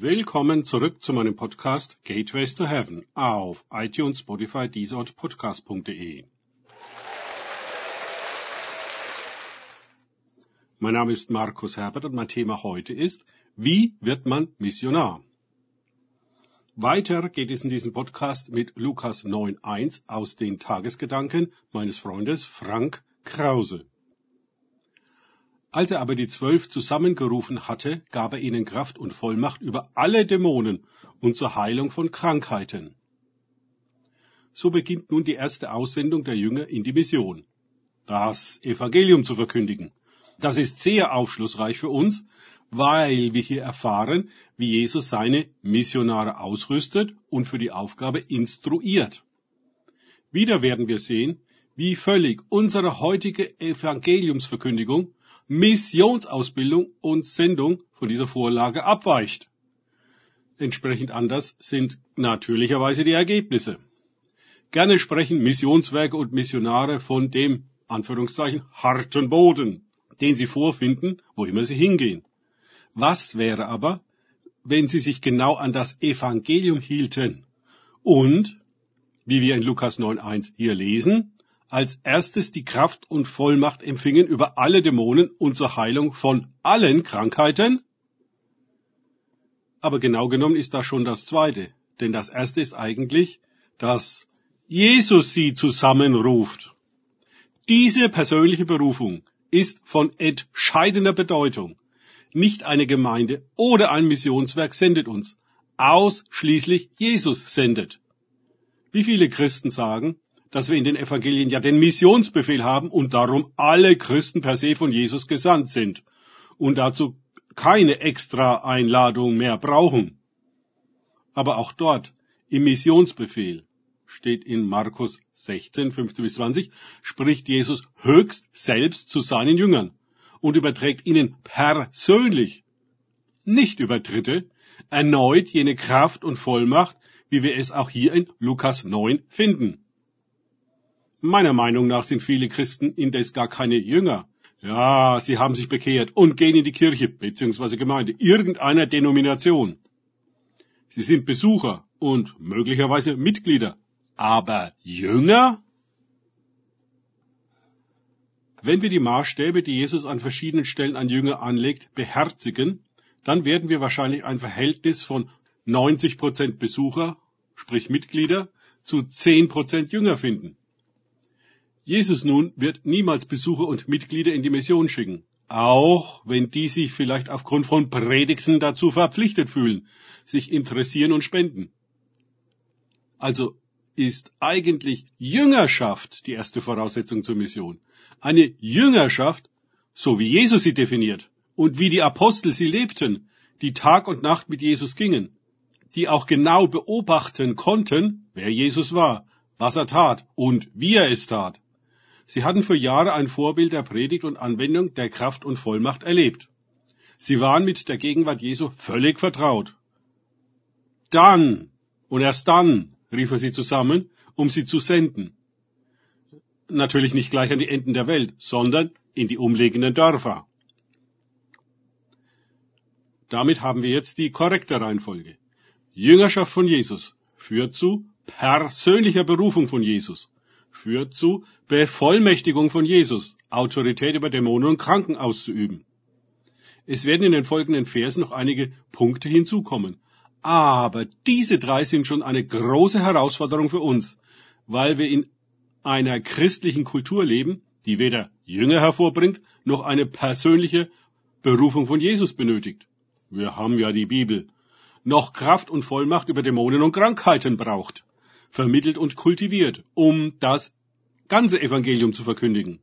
Willkommen zurück zu meinem Podcast Gateways to Heaven auf iTunes, Spotify, Deezer und Podcast.de. Mein Name ist Markus Herbert und mein Thema heute ist, wie wird man Missionar? Weiter geht es in diesem Podcast mit Lukas 9.1 aus den Tagesgedanken meines Freundes Frank Krause. Als er aber die Zwölf zusammengerufen hatte, gab er ihnen Kraft und Vollmacht über alle Dämonen und zur Heilung von Krankheiten. So beginnt nun die erste Aussendung der Jünger in die Mission. Das Evangelium zu verkündigen. Das ist sehr aufschlussreich für uns, weil wir hier erfahren, wie Jesus seine Missionare ausrüstet und für die Aufgabe instruiert. Wieder werden wir sehen, wie völlig unsere heutige Evangeliumsverkündigung Missionsausbildung und Sendung von dieser Vorlage abweicht. Entsprechend anders sind natürlicherweise die Ergebnisse. Gerne sprechen Missionswerke und Missionare von dem, Anführungszeichen, harten Boden, den sie vorfinden, wo immer sie hingehen. Was wäre aber, wenn sie sich genau an das Evangelium hielten und, wie wir in Lukas 9.1 hier lesen, als erstes die Kraft und Vollmacht empfingen über alle Dämonen und zur Heilung von allen Krankheiten? Aber genau genommen ist das schon das Zweite, denn das Erste ist eigentlich, dass Jesus sie zusammenruft. Diese persönliche Berufung ist von entscheidender Bedeutung. Nicht eine Gemeinde oder ein Missionswerk sendet uns, ausschließlich Jesus sendet. Wie viele Christen sagen, dass wir in den Evangelien ja den Missionsbefehl haben und darum alle Christen per se von Jesus gesandt sind und dazu keine extra Einladung mehr brauchen. Aber auch dort im Missionsbefehl steht in Markus 16, 15 bis 20, spricht Jesus höchst selbst zu seinen Jüngern und überträgt ihnen persönlich, nicht über Dritte, erneut jene Kraft und Vollmacht, wie wir es auch hier in Lukas 9 finden. Meiner Meinung nach sind viele Christen indes gar keine Jünger. Ja, sie haben sich bekehrt und gehen in die Kirche bzw. Gemeinde irgendeiner Denomination. Sie sind Besucher und möglicherweise Mitglieder. Aber Jünger? Wenn wir die Maßstäbe, die Jesus an verschiedenen Stellen an Jünger anlegt, beherzigen, dann werden wir wahrscheinlich ein Verhältnis von 90 Prozent Besucher, sprich Mitglieder, zu 10 Prozent Jünger finden. Jesus nun wird niemals Besucher und Mitglieder in die Mission schicken, auch wenn die sich vielleicht aufgrund von Predigten dazu verpflichtet fühlen, sich interessieren und spenden. Also ist eigentlich Jüngerschaft die erste Voraussetzung zur Mission. Eine Jüngerschaft, so wie Jesus sie definiert und wie die Apostel sie lebten, die Tag und Nacht mit Jesus gingen, die auch genau beobachten konnten, wer Jesus war, was er tat und wie er es tat. Sie hatten für Jahre ein Vorbild der Predigt und Anwendung der Kraft und Vollmacht erlebt. Sie waren mit der Gegenwart Jesu völlig vertraut. Dann und erst dann rief er sie zusammen, um sie zu senden. Natürlich nicht gleich an die Enden der Welt, sondern in die umliegenden Dörfer. Damit haben wir jetzt die korrekte Reihenfolge. Jüngerschaft von Jesus führt zu persönlicher Berufung von Jesus führt zu Bevollmächtigung von Jesus, Autorität über Dämonen und Kranken auszuüben. Es werden in den folgenden Versen noch einige Punkte hinzukommen. Aber diese drei sind schon eine große Herausforderung für uns, weil wir in einer christlichen Kultur leben, die weder Jünger hervorbringt, noch eine persönliche Berufung von Jesus benötigt. Wir haben ja die Bibel. Noch Kraft und Vollmacht über Dämonen und Krankheiten braucht vermittelt und kultiviert, um das ganze Evangelium zu verkündigen.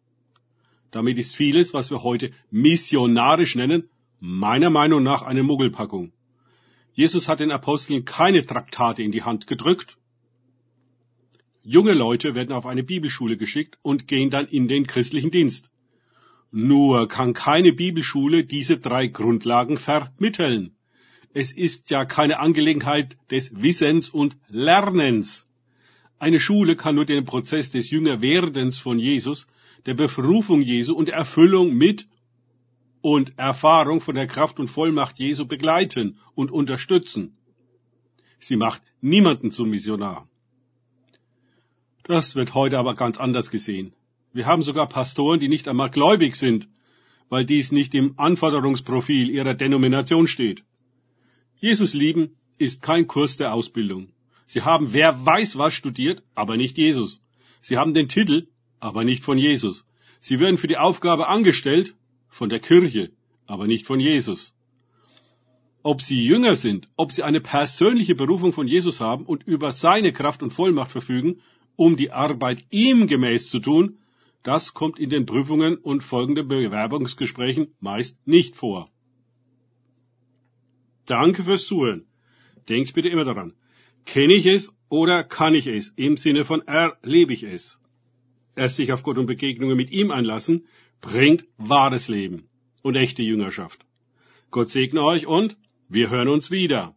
Damit ist vieles, was wir heute missionarisch nennen, meiner Meinung nach eine Muggelpackung. Jesus hat den Aposteln keine Traktate in die Hand gedrückt. Junge Leute werden auf eine Bibelschule geschickt und gehen dann in den christlichen Dienst. Nur kann keine Bibelschule diese drei Grundlagen vermitteln. Es ist ja keine Angelegenheit des Wissens und Lernens. Eine Schule kann nur den Prozess des Jüngerwerdens von Jesus, der Berufung Jesu und der Erfüllung mit und Erfahrung von der Kraft und Vollmacht Jesu begleiten und unterstützen. Sie macht niemanden zum Missionar. Das wird heute aber ganz anders gesehen. Wir haben sogar Pastoren, die nicht einmal gläubig sind, weil dies nicht im Anforderungsprofil ihrer Denomination steht. Jesus lieben ist kein Kurs der Ausbildung. Sie haben wer weiß was studiert, aber nicht Jesus. Sie haben den Titel, aber nicht von Jesus. Sie werden für die Aufgabe angestellt, von der Kirche, aber nicht von Jesus. Ob sie Jünger sind, ob sie eine persönliche Berufung von Jesus haben und über seine Kraft und Vollmacht verfügen, um die Arbeit ihm gemäß zu tun, das kommt in den Prüfungen und folgenden Bewerbungsgesprächen meist nicht vor. Danke fürs Zuhören. Denkt bitte immer daran. Kenne ich es oder kann ich es? Im Sinne von erlebe ich es. Erst sich auf Gott und Begegnungen mit ihm einlassen, bringt wahres Leben und echte Jüngerschaft. Gott segne euch und wir hören uns wieder.